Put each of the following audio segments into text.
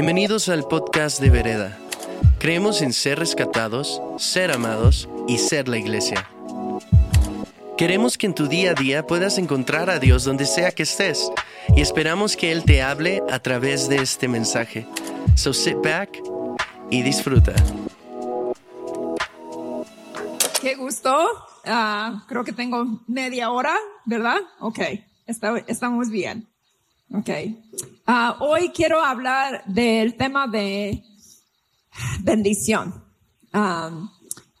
Bienvenidos al podcast de Vereda. Creemos en ser rescatados, ser amados y ser la iglesia. Queremos que en tu día a día puedas encontrar a Dios donde sea que estés y esperamos que Él te hable a través de este mensaje. So sit back y disfruta. Qué gusto. Ah, creo que tengo media hora, ¿verdad? Ok, estamos bien. Ok. Ah, hoy quiero hablar del tema de bendición. Ah,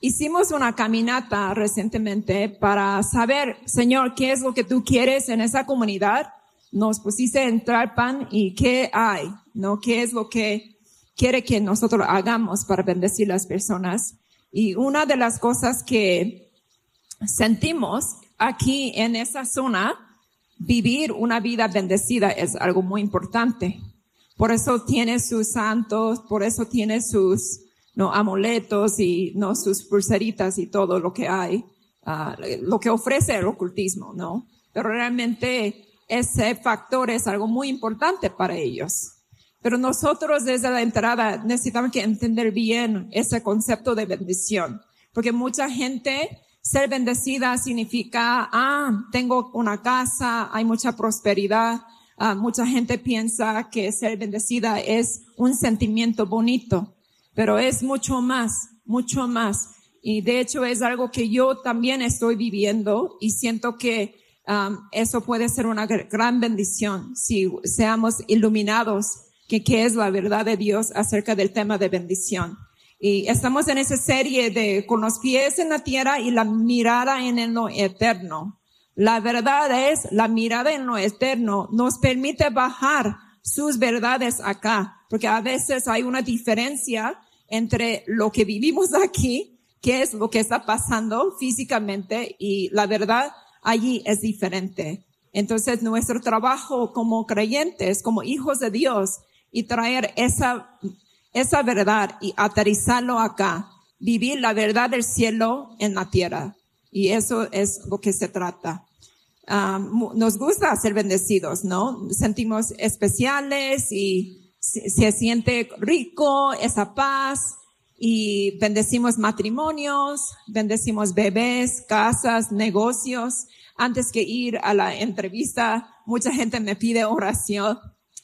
hicimos una caminata recientemente para saber, Señor, qué es lo que tú quieres en esa comunidad. Nos pusiste a entrar pan y qué hay, ¿no? ¿Qué es lo que quiere que nosotros hagamos para bendecir las personas? Y una de las cosas que sentimos aquí en esa zona, vivir una vida bendecida es algo muy importante. Por eso tiene sus santos, por eso tiene sus no amuletos y no sus pulseritas y todo lo que hay, uh, lo que ofrece el ocultismo, ¿no? Pero realmente ese factor es algo muy importante para ellos. Pero nosotros desde la entrada necesitamos que entender bien ese concepto de bendición, porque mucha gente ser bendecida significa, ah, tengo una casa, hay mucha prosperidad. Ah, mucha gente piensa que ser bendecida es un sentimiento bonito, pero es mucho más, mucho más. Y de hecho es algo que yo también estoy viviendo y siento que eso puede ser una gran bendición si seamos iluminados que qué es la verdad de Dios acerca del tema de bendición. Y estamos en esa serie de con los pies en la tierra y la mirada en lo eterno. La verdad es, la mirada en lo eterno nos permite bajar sus verdades acá, porque a veces hay una diferencia entre lo que vivimos aquí, que es lo que está pasando físicamente, y la verdad allí es diferente. Entonces nuestro trabajo como creyentes, como hijos de Dios, y traer esa esa verdad y aterrizarlo acá, vivir la verdad del cielo en la tierra. Y eso es lo que se trata. nos gusta ser bendecidos, ¿no? Sentimos especiales y se, se siente rico esa paz y bendecimos matrimonios, bendecimos bebés, casas, negocios. Antes que ir a la entrevista, mucha gente me pide oración.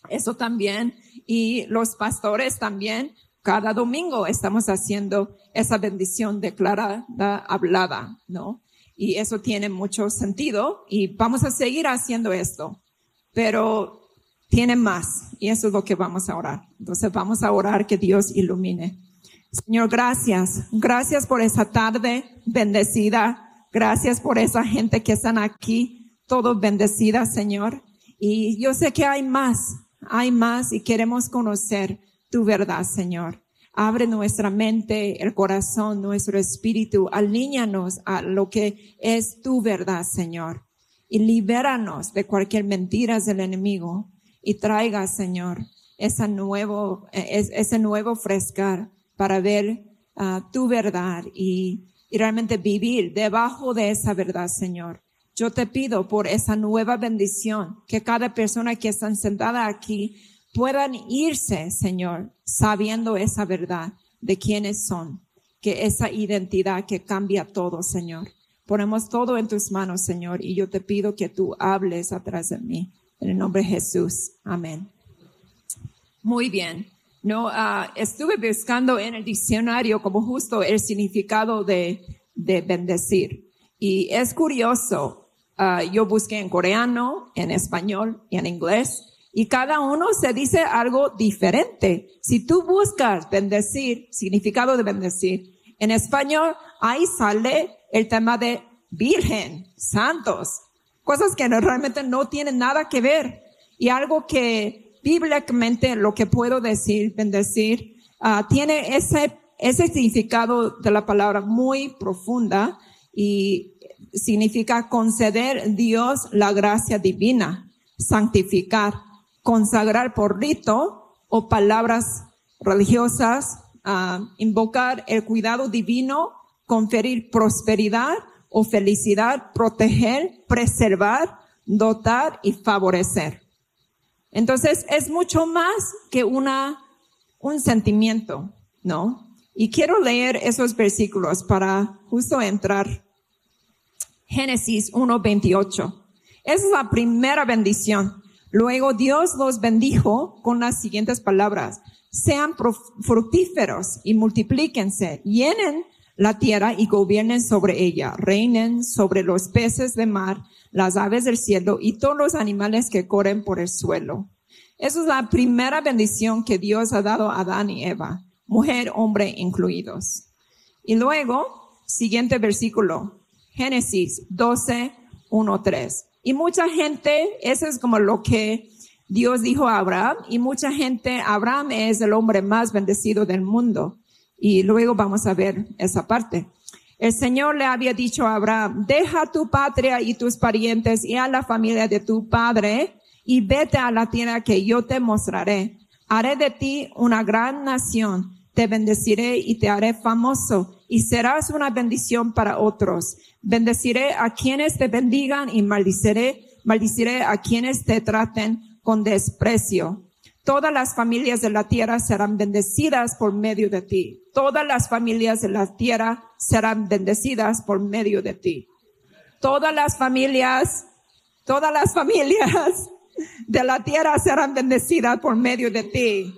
Eso también y los pastores también, cada domingo estamos haciendo esa bendición declarada, hablada, ¿no? Y eso tiene mucho sentido y vamos a seguir haciendo esto, pero tiene más y eso es lo que vamos a orar. Entonces vamos a orar que Dios ilumine. Señor, gracias. Gracias por esa tarde bendecida. Gracias por esa gente que están aquí, todo bendecida, Señor. Y yo sé que hay más, hay más y queremos conocer tu verdad, Señor. Abre nuestra mente, el corazón, nuestro espíritu, alíñanos a lo que es tu verdad, Señor. Y libéranos de cualquier mentira del enemigo y traiga, Señor, ese nuevo, ese nuevo frescar para ver ah, tu verdad y realmente vivir debajo de esa verdad, Señor. Yo te pido por esa nueva bendición, que cada persona que está sentada aquí puedan irse, Señor, sabiendo esa verdad de quiénes son, que esa identidad que cambia todo, Señor. Ponemos todo en tus manos, Señor, y yo te pido que tú hables atrás de mí. En el nombre de Jesús. Amén. Muy bien. No, uh, estuve buscando en el diccionario como justo el significado de bendecir. Y es curioso, Ah, yo busqué en coreano, en español y en inglés. Y cada uno se dice algo diferente. Si tú buscas bendecir, significado de bendecir, en español ahí sale el tema de virgen, santos, cosas que realmente no tienen nada que ver. Y algo que bíblicamente lo que puedo decir, bendecir, uh, tiene ese, ese significado de la palabra muy profunda y significa conceder Dios la gracia divina, santificar, consagrar por rito o palabras religiosas, uh, invocar el cuidado divino, conferir prosperidad o felicidad, proteger, preservar, dotar y favorecer. Entonces es mucho más que una un sentimiento, ¿no? Y quiero leer esos versículos para justo entrar. Génesis 1.28. Esa es la primera bendición. Luego Dios los bendijo con las siguientes palabras. Sean fructíferos y multiplíquense, llenen la tierra y gobiernen sobre ella, reinen sobre los peces de mar, las aves del cielo y todos los animales que corren por el suelo. Esa es la primera bendición que Dios ha dado a Adán y Eva, mujer, hombre incluidos. Y luego, siguiente versículo, Génesis 12, 1, 3. Y mucha gente, eso es como lo que Dios dijo a Abraham, y mucha gente, Abraham es el hombre más bendecido del mundo. Y luego vamos a ver esa parte. El Señor le había dicho a Abraham, deja tu patria y tus parientes y a la familia de tu padre y vete a la tierra que yo te mostraré. Haré de ti una gran nación, te bendeciré y te haré famoso y serás una bendición para otros. Bendeciré a quienes te bendigan y maldiciré, maldiciré a quienes te traten con desprecio. Todas las familias de la tierra serán bendecidas por medio de ti. Todas las familias de la tierra serán bendecidas por medio de ti. Todas las familias, todas las familias de la tierra serán bendecidas por medio de ti.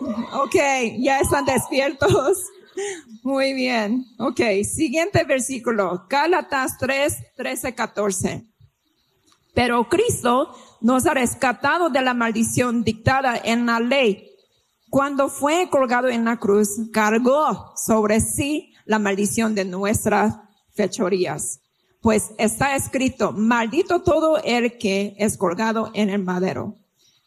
Ok, ya están despiertos. Muy bien. Ok, siguiente versículo. Gálatas 3, 13, 14. Pero Cristo nos ha rescatado de la maldición dictada en la ley. Cuando fue colgado en la cruz, cargó sobre sí la maldición de nuestras fechorías. Pues está escrito, maldito todo el que es colgado en el madero.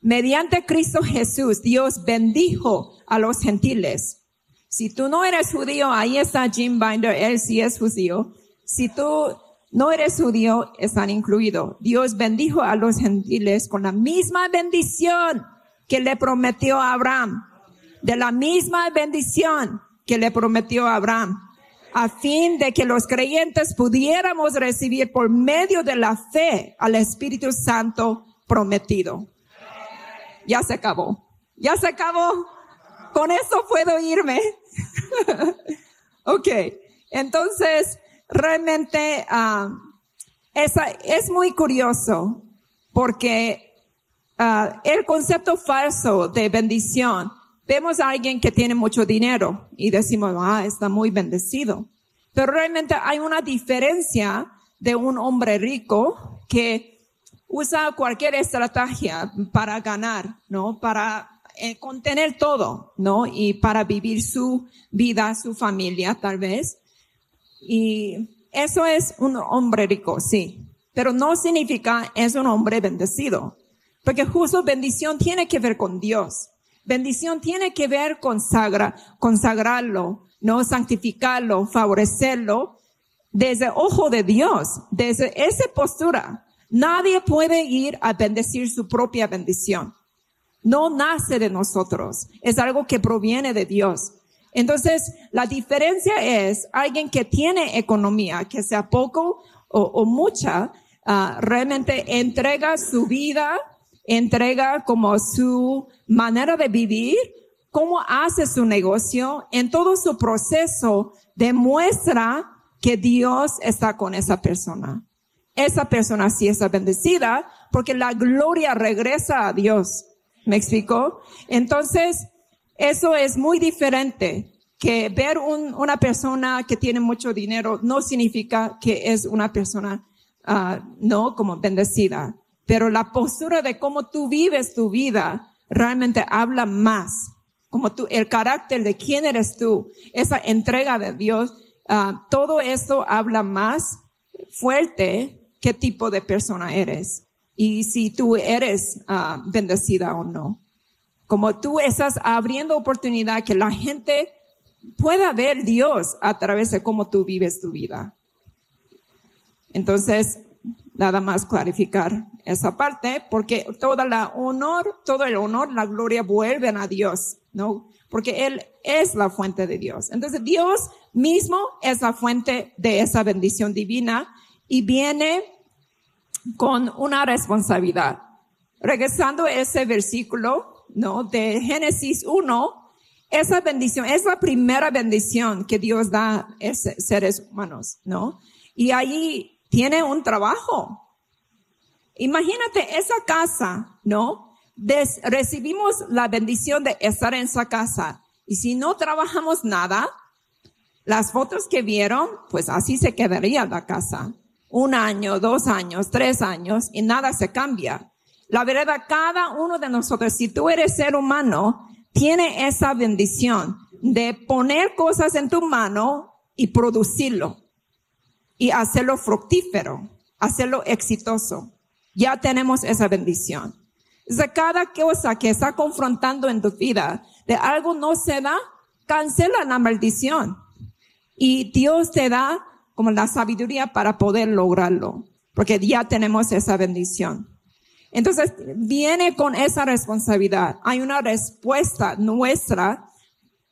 Mediante Cristo Jesús, Dios bendijo a los gentiles. Si tú no eres judío, ahí está Jim Binder, él sí es judío. Si tú no eres judío, están incluidos. Dios bendijo a los gentiles con la misma bendición que le prometió a Abraham. De la misma bendición que le prometió a Abraham. A fin de que los creyentes pudiéramos recibir por medio de la fe al Espíritu Santo prometido. Ya se acabó. Ya se acabó. Con eso puedo irme. ok. Entonces, realmente uh, es muy curioso porque uh, el concepto falso de bendición, vemos a alguien que tiene mucho dinero y decimos, ah, está muy bendecido. Pero realmente hay una diferencia de un hombre rico que usa cualquier estrategia para ganar, ¿no? Para eh, contener todo, ¿no? Y para vivir su vida, su familia, tal vez. Y eso es un hombre rico, sí, pero no significa es un hombre bendecido, porque justo bendición tiene que ver con Dios. Bendición tiene que ver con sagra, consagrarlo, no santificarlo, favorecerlo desde ojo de Dios, desde esa postura. Nadie puede ir a bendecir su propia bendición. No nace de nosotros, es algo que proviene de Dios. Entonces, la diferencia es alguien que tiene economía, que sea poco o, mucha, ah, realmente entrega su vida, entrega como su manera de vivir, cómo hace su negocio, en todo su proceso demuestra que Dios está con esa persona. Esa persona sí está bendecida porque la gloria regresa a Dios. ¿Me explico? Entonces, eso es muy diferente que ver una persona que tiene mucho dinero no significa que es una persona ah, no como bendecida, pero la postura de cómo tú vives tu vida realmente habla más, como tú, el carácter de quién eres tú, esa entrega de Dios, ah, todo eso habla más fuerte qué tipo de persona eres y si tú eres ah, bendecida o no como tú estás abriendo oportunidad que la gente pueda ver Dios a través de cómo tú vives tu vida. Entonces, nada más clarificar esa parte, porque toda la honor, todo el honor, la gloria vuelven a Dios, ¿no? Porque Él es la fuente de Dios. Entonces, Dios mismo es la fuente de esa bendición divina y viene con una responsabilidad. Regresando a ese versículo, ¿no? De Génesis 1, esa bendición es la primera bendición que Dios da a seres humanos, ¿no? Y ahí tiene un trabajo. Imagínate esa casa, ¿no? recibimos la bendición de estar en esa casa. Y si no trabajamos nada, las fotos que vieron, pues así se quedaría la casa. Un año, dos años, tres años y nada se cambia. La verdad, cada uno de nosotros, si tú eres ser humano, tiene esa bendición de poner cosas en tu mano y producirlo y hacerlo fructífero, hacerlo exitoso. Ya tenemos esa bendición. De cada cosa que está confrontando en tu vida, de algo no se da, cancela la maldición. Y Dios te da como la sabiduría para poder lograrlo, porque ya tenemos esa bendición. Entonces, viene con esa responsabilidad. Hay una respuesta nuestra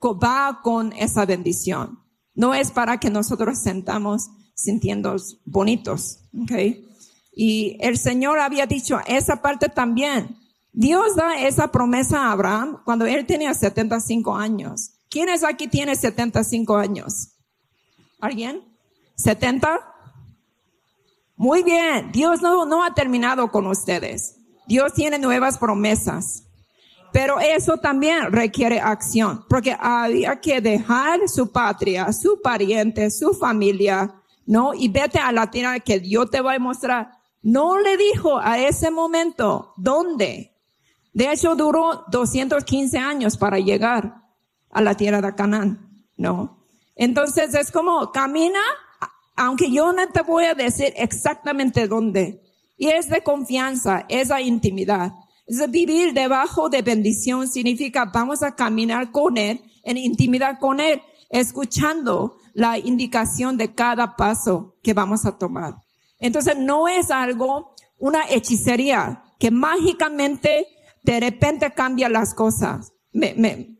que va con esa bendición. No es para que nosotros sentamos sintiendo bonitos, ¿ok? Y el Señor había dicho esa parte también. Dios da esa promesa a Abraham cuando él tenía 75 años. ¿Quiénes aquí tiene 75 años? ¿Alguien? ¿70? Muy bien, Dios no, no ha terminado con ustedes. Dios tiene nuevas promesas. Pero eso también requiere acción, porque había que dejar su patria, su pariente, su familia, ¿no? Y vete a la tierra que Dios te va a mostrar. No le dijo a ese momento dónde. De hecho, duró 215 años para llegar a la tierra de Canaán, ¿no? Entonces es como camina aunque yo no te voy a decir exactamente dónde. Y es de confianza, es de intimidad. Es vivir debajo de bendición significa vamos a caminar con Él, en intimidad con Él, escuchando la indicación de cada paso que vamos a tomar. Entonces no es algo, una hechicería que mágicamente de repente cambia las cosas. Me, me,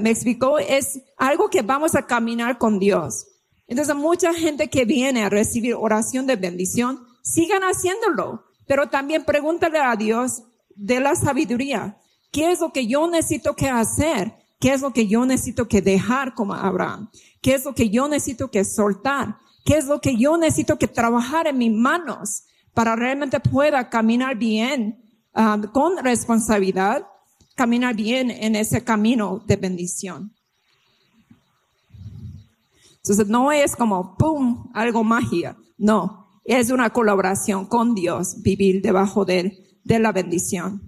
me explicó, es algo que vamos a caminar con Dios. Entonces, mucha gente que viene a recibir oración de bendición, sigan haciéndolo, pero también pregúntale a Dios de la sabiduría. ¿Qué es lo que yo necesito que hacer? ¿Qué es lo que yo necesito que dejar como Abraham? ¿Qué es lo que yo necesito que soltar? ¿Qué es lo que yo necesito que trabajar en mis manos para realmente pueda caminar bien, um, con responsabilidad, caminar bien en ese camino de bendición? Entonces no es como, ¡pum!, algo magia. No, es una colaboración con Dios, vivir debajo de, de la bendición.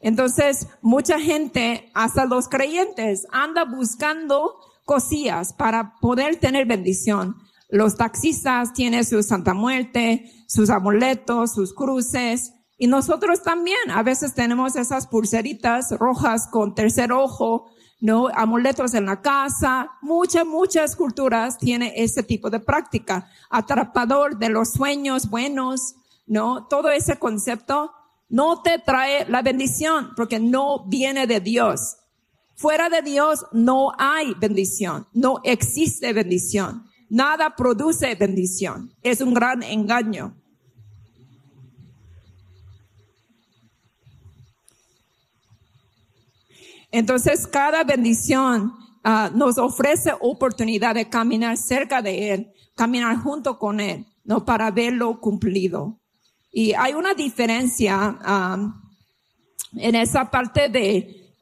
Entonces, mucha gente, hasta los creyentes, anda buscando cosillas para poder tener bendición. Los taxistas tienen su Santa Muerte, sus amuletos, sus cruces. Y nosotros también a veces tenemos esas pulseritas rojas con tercer ojo ¿no? Amuletos en la casa. Muchas, muchas culturas tienen ese tipo de práctica. Atrapador de los sueños buenos, ¿no? Todo ese concepto no te trae la bendición porque no viene de Dios. Fuera de Dios no hay bendición, no existe bendición. Nada produce bendición. Es un gran engaño. Entonces, cada bendición ah, nos ofrece oportunidad de caminar cerca de Él, caminar junto con Él, ¿no? Para verlo cumplido. Y hay una diferencia en esa parte de,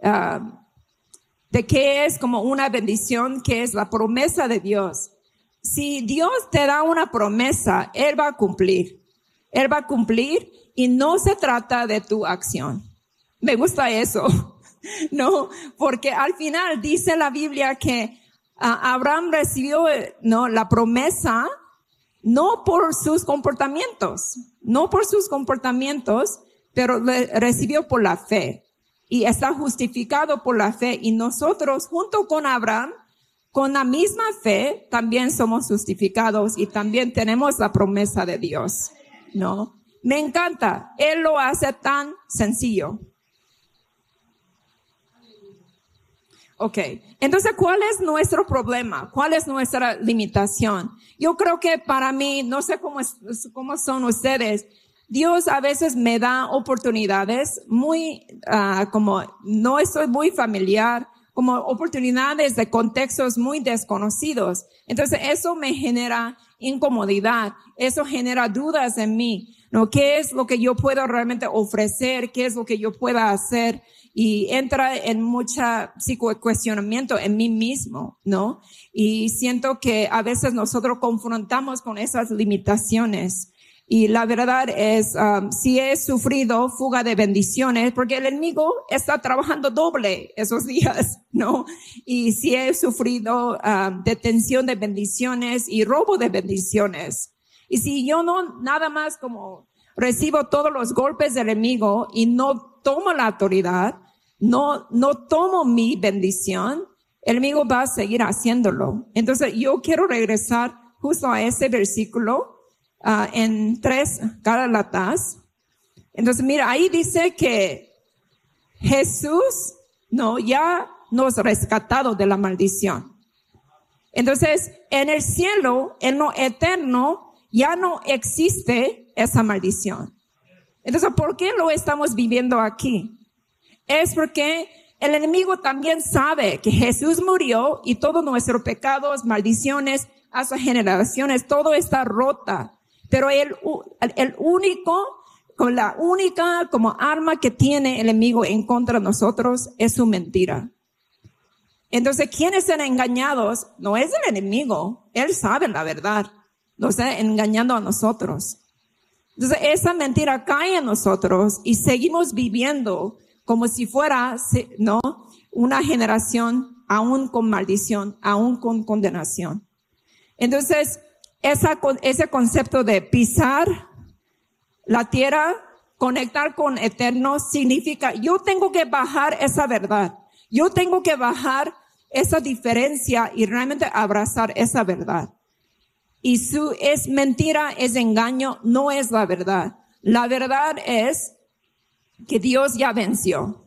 de qué es como una bendición, que es la promesa de Dios. Si Dios te da una promesa, Él va a cumplir. Él va a cumplir y no se trata de tu acción. Me gusta eso. no, porque al final dice la Biblia que ah, Abraham recibió, no, la promesa no por sus comportamientos, no por sus comportamientos, pero recibió por la fe y está justificado por la fe y nosotros junto con Abraham con la misma fe también somos justificados y también tenemos la promesa de Dios, ¿no? Me encanta, Él lo hace tan sencillo. Ok, entonces, ¿cuál es nuestro problema? ¿Cuál es nuestra limitación? Yo creo que para mí, no sé cómo, cómo son ustedes, Dios a veces me da oportunidades muy, ah, como no estoy muy familiar, como oportunidades de contextos muy desconocidos. Entonces eso me genera incomodidad, eso genera dudas en mí, ¿no? ¿Qué es lo que yo puedo realmente ofrecer? ¿Qué es lo que yo pueda hacer? Y entra en mucha psicocuestionamiento en mí mismo, ¿no? Y siento que a veces nosotros confrontamos con esas limitaciones. Y la verdad es, um, si he sufrido fuga de bendiciones, porque el enemigo está trabajando doble esos días, ¿no? Y si he sufrido um, detención de bendiciones y robo de bendiciones. Y si yo no, nada más como recibo todos los golpes del enemigo y no tomo la autoridad, no, no tomo mi bendición, el enemigo va a seguir haciéndolo. Entonces yo quiero regresar justo a ese versículo uh, en tres Gálatas. Entonces, mira, ahí dice que Jesús, no, ya nos rescatado de la maldición. Entonces, en el cielo, en lo eterno, ya no existe esa maldición. Entonces, ¿por qué lo estamos viviendo aquí? Es porque el enemigo también sabe que Jesús murió y todos nuestros pecados, maldiciones, hasta generaciones, todo está rota. Pero el, el único, con la única como arma que tiene el enemigo en contra de nosotros es su mentira. Entonces, quienes están engañados no es el enemigo, él sabe la verdad, nos está engañando a nosotros. Entonces, esa mentira cae en nosotros y seguimos viviendo como si fuera, ¿no? Una generación aún con maldición, aún con condenación. Entonces, esa, ese concepto de pisar la tierra, conectar con eterno, significa yo tengo que bajar esa verdad. Yo tengo que bajar esa diferencia y realmente abrazar esa verdad. Y su es mentira, es engaño, no es la verdad. La verdad es que Dios ya venció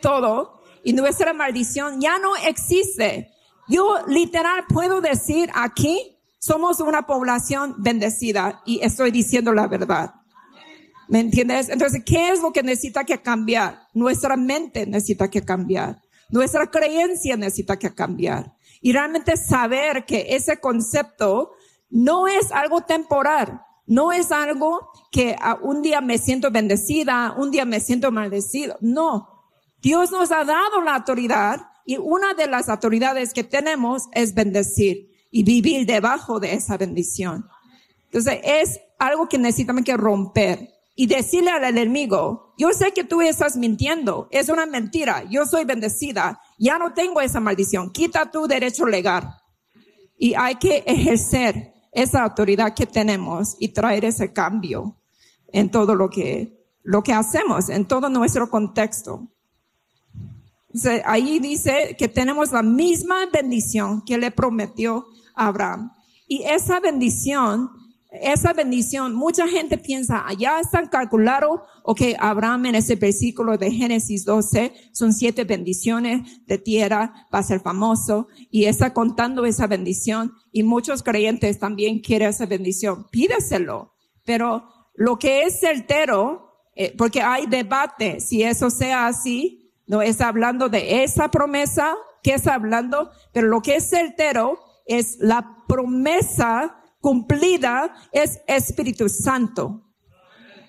todo y nuestra maldición ya no existe. Yo literal puedo decir aquí, somos una población bendecida y estoy diciendo la verdad. ¿Me entiendes? Entonces, ¿qué es lo que necesita que cambiar? Nuestra mente necesita que cambiar. Nuestra creencia necesita que cambiar. Y realmente saber que ese concepto no es algo temporal. No es algo que un día me siento bendecida, un día me siento maldecido. No. Dios nos ha dado la autoridad y una de las autoridades que tenemos es bendecir y vivir debajo de esa bendición. Entonces es algo que necesitamos que romper y decirle al enemigo, yo sé que tú estás mintiendo, es una mentira, yo soy bendecida, ya no tengo esa maldición, quita tu derecho legal. Y hay que ejercer esa autoridad que tenemos y traer ese cambio en todo lo que, lo que hacemos, en todo nuestro contexto. ahí dice que tenemos la misma bendición que le prometió Abraham. Y esa bendición, esa bendición, mucha gente piensa, allá están calculado, ok, Abraham en ese versículo de Génesis 12, son siete bendiciones de tierra, va a ser famoso, y está contando esa bendición, y muchos creyentes también quieren esa bendición, pídeselo, pero lo que es certero, eh, porque hay debate, si eso sea así, no es hablando de esa promesa, que está hablando, pero lo que es certero es la promesa cumplida, es Espíritu Santo.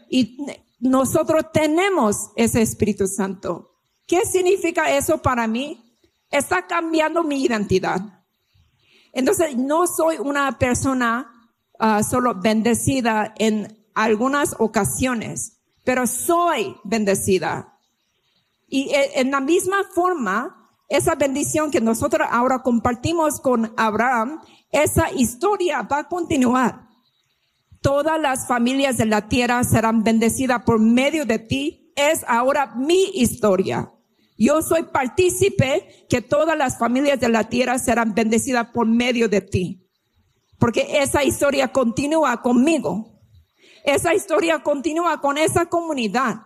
Y nosotros tenemos ese Espíritu Santo. ¿Qué significa eso para mí? Está cambiando mi identidad. Entonces, no soy una persona ah, solo bendecida en algunas ocasiones, pero soy bendecida. Y e, en la misma forma, esa bendición que nosotros ahora compartimos con Abraham, esa historia va a continuar. Todas las familias de la tierra serán bendecidas por medio de ti. Es ahora mi historia. Yo soy partícipe que todas las familias de la tierra serán bendecidas por medio de ti. Porque esa historia continúa conmigo. Esa historia continúa con esa comunidad.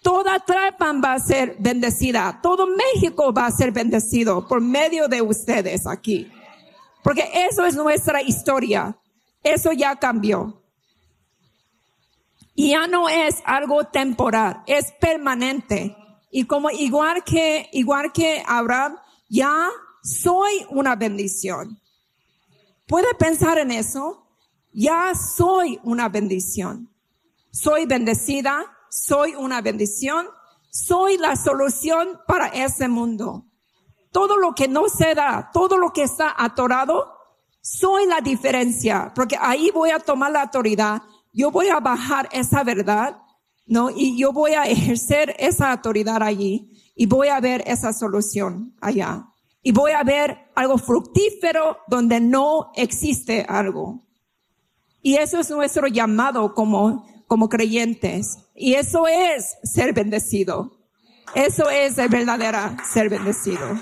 Toda Trapan va a ser bendecida. Todo México va a ser bendecido por medio de ustedes aquí. Porque eso es nuestra historia. Eso ya cambió. Y ya no es algo temporal, es permanente. Y como igual que, igual que Abraham, ya soy una bendición. ¿Puede pensar en eso? Ya soy una bendición. Soy bendecida, soy una bendición, soy la solución para ese mundo. Todo lo que no se da, todo lo que está atorado, soy la diferencia, porque ahí voy a tomar la autoridad, yo voy a bajar esa verdad, ¿no? Y yo voy a ejercer esa autoridad allí y voy a ver esa solución allá. Y voy a ver algo fructífero donde no existe algo. Y eso es nuestro llamado como, como creyentes. Y eso es ser bendecido. Eso es el verdadero ser bendecido.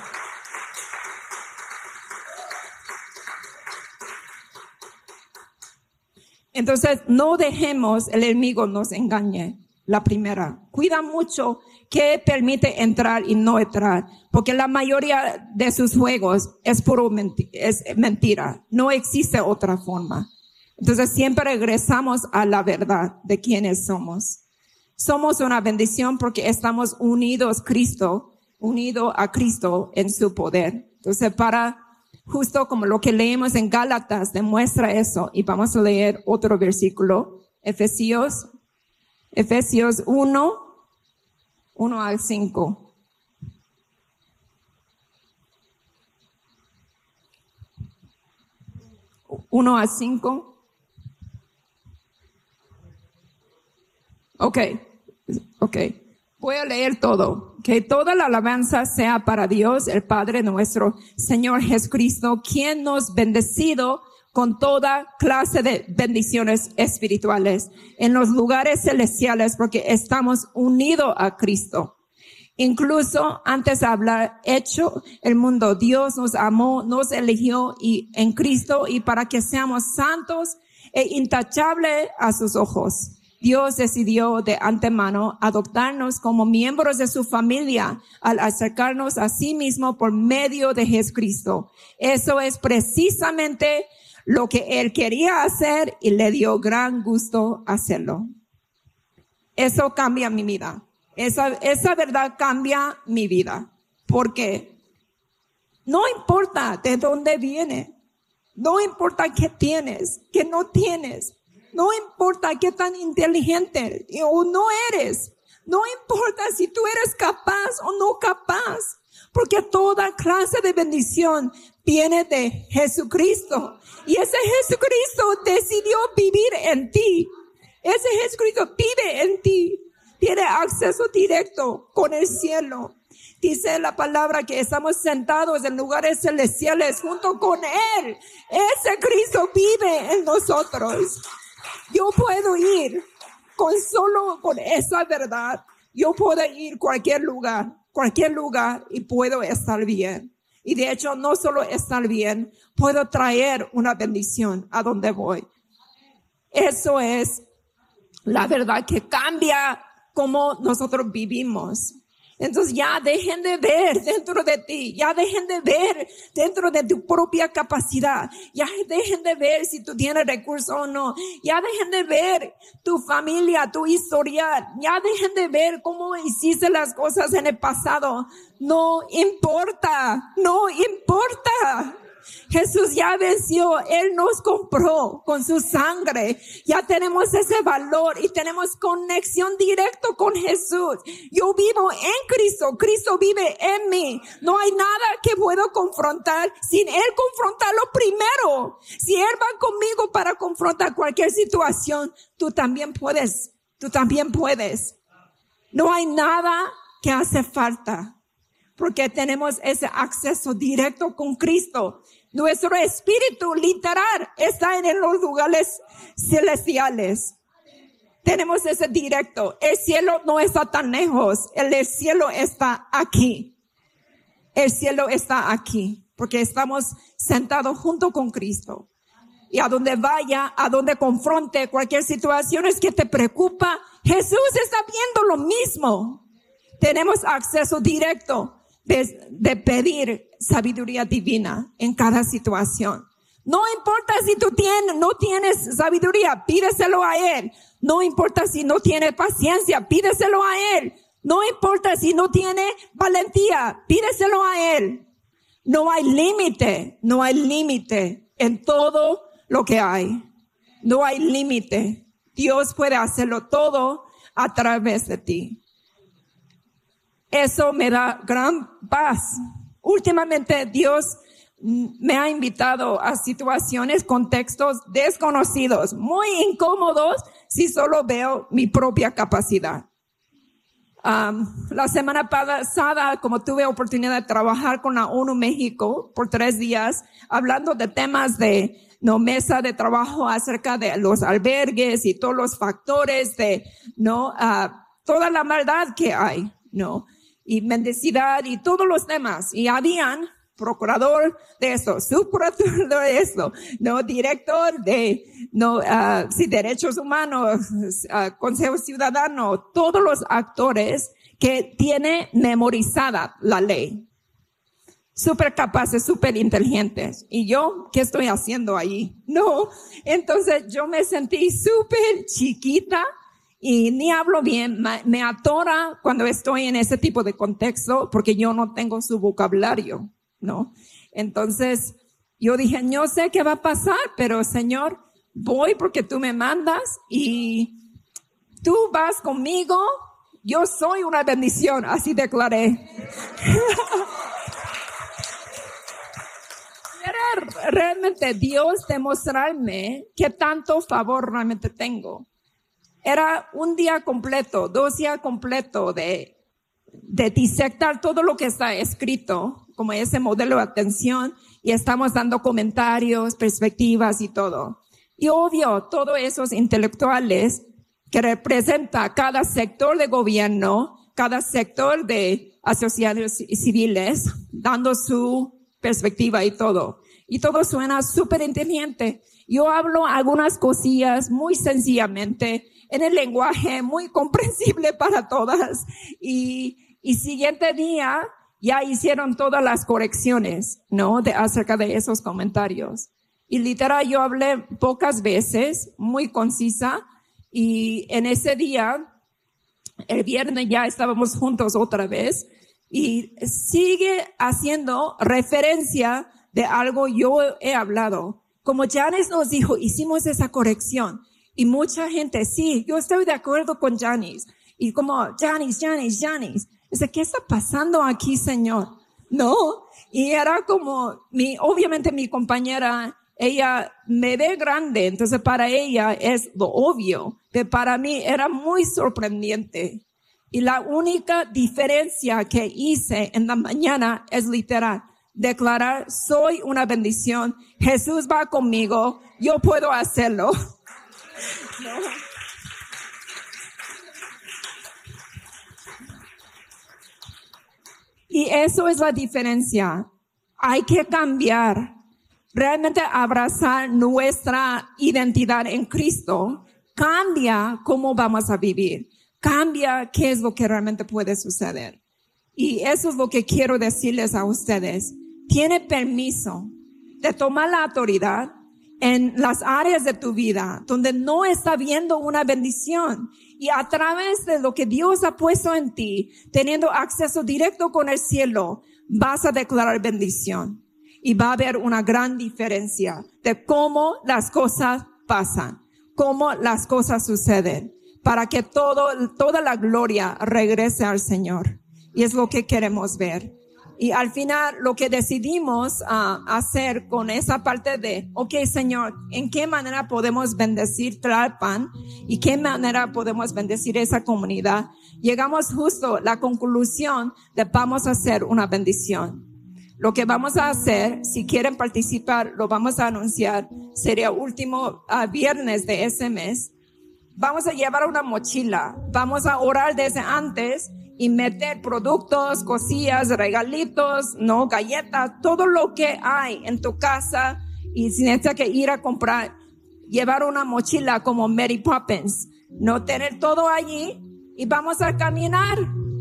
Entonces, no dejemos el enemigo nos engañe. La primera, cuida mucho que permite entrar y no entrar, porque la mayoría de sus juegos es puro mentira. No existe otra forma. Entonces, siempre regresamos a la verdad de quiénes somos. Somos una bendición porque estamos unidos Cristo, unido a Cristo en su poder. Entonces, para justo como lo que leemos en Gálatas demuestra eso. Y vamos a leer otro versículo, Efesios, Efesios 1, 1 al 5. Uno a cinco. Ok, ok. Voy a leer todo. Que toda la alabanza sea para Dios, el Padre nuestro, Señor Jesucristo, quien nos bendecido con toda clase de bendiciones espirituales en los lugares celestiales porque estamos unidos a Cristo. Incluso antes de hablar hecho el mundo, Dios nos amó, nos eligió y en Cristo y para que seamos santos e intachables a sus ojos. Dios decidió de antemano adoptarnos como miembros de su familia al acercarnos a sí mismo por medio de Jesucristo. Eso es precisamente lo que él quería hacer y le dio gran gusto hacerlo. Eso cambia mi vida. Esa, esa verdad cambia mi vida. Porque no importa de dónde viene, no importa qué tienes, qué no tienes, no importa qué tan inteligente o no eres. No importa si tú eres capaz o no capaz. Porque toda clase de bendición viene de Jesucristo. Y ese Jesucristo decidió vivir en ti. Ese Jesucristo vive en ti. Tiene acceso directo con el cielo. Dice la palabra que estamos sentados en lugares celestiales junto con Él. Ese Cristo vive en nosotros. Yo puedo ir con solo con esa verdad. Yo puedo ir cualquier lugar, cualquier lugar y puedo estar bien. Y de hecho, no solo estar bien, puedo traer una bendición a donde voy. Eso es la verdad que cambia cómo nosotros vivimos. Entonces ya dejen de ver dentro de ti, ya dejen de ver dentro de tu propia capacidad, ya dejen de ver si tú tienes recursos o no, ya dejen de ver tu familia, tu historial, ya dejen de ver cómo hiciste las cosas en el pasado. No importa, no importa. Jesús ya venció, Él nos compró con su sangre. Ya tenemos ese valor y tenemos conexión directo con Jesús. Yo vivo en Cristo, Cristo vive en mí. No hay nada que puedo confrontar sin Él confrontarlo primero. Si Él va conmigo para confrontar cualquier situación, tú también puedes, tú también puedes. No hay nada que hace falta porque tenemos ese acceso directo con Cristo. Nuestro espíritu literal está en los lugares celestiales. Tenemos ese directo. El cielo no está tan lejos. El cielo está aquí. El cielo está aquí porque estamos sentados junto con Cristo. Y a donde vaya, a donde confronte cualquier situación es que te preocupa, Jesús está viendo lo mismo. Tenemos acceso directo de, pedir sabiduría divina en cada situación. No importa si tú tienes, no tienes sabiduría, pídeselo a Él. No importa si no tiene paciencia, pídeselo a Él. No importa si no tiene valentía, pídeselo a Él. No hay límite, no hay límite en todo lo que hay. No hay límite. Dios puede hacerlo todo a través de ti. Eso me da gran paz. Últimamente Dios me ha invitado a situaciones, contextos desconocidos, muy incómodos si solo veo mi propia capacidad. la semana pasada, como tuve oportunidad de trabajar con la ONU México por tres días, hablando de temas de no mesa de trabajo acerca de los albergues y todos los factores de no ah, toda la maldad que hay, no y mendicidad y todos los temas y habían procurador de esto, subprocurador de esto, no director de no uh, sí, derechos humanos, uh, consejo ciudadano, todos los actores que tiene memorizada la ley. Súper capaces, súper inteligentes. ¿Y yo qué estoy haciendo ahí? No. Entonces yo me sentí súper chiquita y ni hablo bien, me atora cuando estoy en ese tipo de contexto porque yo no tengo su vocabulario. ¿no? Entonces, yo dije, no sé qué va a pasar, pero Señor, voy porque tú me mandas y tú vas conmigo. Yo soy una bendición, así declaré. realmente Dios demostrarme que tanto favor realmente tengo. Era un día completo, dos días completo de, de disectar todo lo que está escrito como ese modelo de atención y estamos dando comentarios, perspectivas y todo. Y obvio, todos esos intelectuales que representa cada sector de gobierno, cada sector de asociaciones civiles, dando su perspectiva y todo. Y todo suena súper inteligente. Yo hablo algunas cosillas muy sencillamente en el lenguaje muy comprensible para todas. Y, y siguiente día ya hicieron todas las correcciones, ¿no? De, acerca de esos comentarios. Y literal, yo hablé pocas veces, muy concisa, y en ese día, el viernes ya estábamos juntos otra vez, y sigue haciendo referencia de algo yo he hablado. Como Janice nos dijo, hicimos esa corrección. Y mucha gente, sí, yo estoy de acuerdo con Janice. Y como, Janice, Janice, Janice. Dice, ¿qué está pasando aquí, Señor? No. Y era como, mi, obviamente mi compañera, ella me ve grande, entonces para ella es lo obvio, pero para mí era muy sorprendente. Y la única diferencia que hice en la mañana es literal, declarar, soy una bendición, Jesús va conmigo, yo puedo hacerlo. Y eso es la diferencia. Hay que cambiar, realmente abrazar nuestra identidad en Cristo. Cambia cómo vamos a vivir. Cambia qué es lo que realmente puede suceder. Y eso es lo que quiero decirles a ustedes. Tiene permiso de tomar la autoridad en las áreas de tu vida donde no está viendo una bendición y a través de lo que Dios ha puesto en ti, teniendo acceso directo con el cielo, vas a declarar bendición. Y va a haber una gran diferencia de cómo las cosas pasan, cómo las cosas suceden, para que todo, toda la gloria regrese al Señor. Y es lo que queremos ver. Y al final lo que decidimos uh, hacer con esa parte de, ok Señor, ¿en qué manera podemos bendecir Tlalpan? ¿Y qué manera podemos bendecir esa comunidad? Llegamos justo a la conclusión de vamos a hacer una bendición. Lo que vamos a hacer, si quieren participar, lo vamos a anunciar, sería último uh, viernes de ese mes. Vamos a llevar una mochila, vamos a orar desde antes y meter productos, cosillas, regalitos, no, galletas, todo lo que hay en tu casa y sin que ir a comprar, llevar una mochila como Mary Poppins, no tener todo allí y vamos a caminar,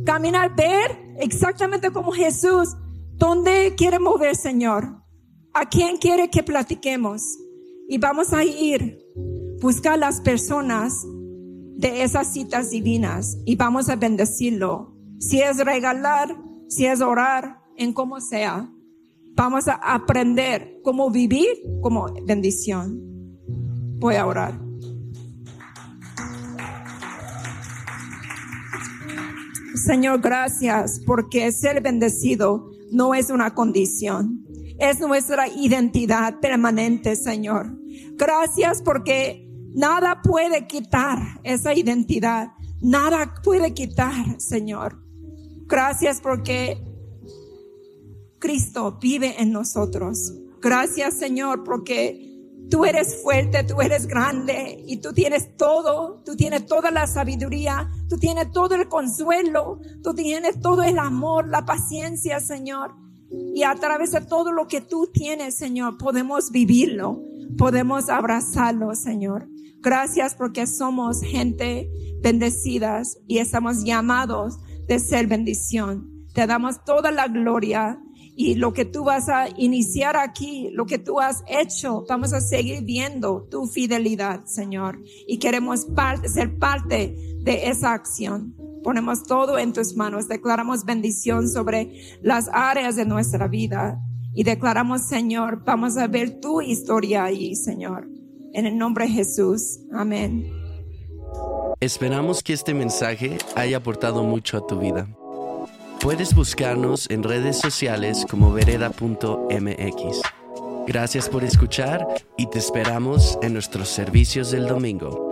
caminar, ver exactamente como Jesús, dónde quiere mover Señor, a quién quiere que platiquemos y vamos a ir, buscar las personas de esas citas divinas y vamos a bendecirlo. Si es regalar, si es orar, en cómo sea. Vamos a aprender cómo vivir como bendición. Voy a orar. Señor, gracias porque ser bendecido no es una condición, es nuestra identidad permanente, Señor. Gracias porque nada puede quitar esa identidad, nada puede quitar, Señor. Gracias porque Cristo vive en nosotros. Gracias, Señor, porque Tú eres fuerte, tú eres grande y tú tienes todo, tú tienes toda la sabiduría, tú tienes todo el consuelo, tú tienes todo el amor, la paciencia, Señor. Y a través de todo lo que tú tienes, Señor, podemos vivirlo, podemos abrazarlo, Señor. Gracias porque somos gente bendecidas y estamos llamados de ser bendición. Te damos toda la gloria y lo que tú vas a iniciar aquí, lo que tú has hecho, vamos a seguir viendo tu fidelidad, Señor. Y queremos ser parte de esa acción. Ponemos todo en tus manos, declaramos bendición sobre las áreas de nuestra vida y declaramos, Señor, vamos a ver tu historia ahí, Señor. En el nombre de Jesús. Amén. Esperamos que este mensaje haya aportado mucho a tu vida. Puedes buscarnos en redes sociales como vereda.mx. Gracias por escuchar y te esperamos en nuestros servicios del domingo.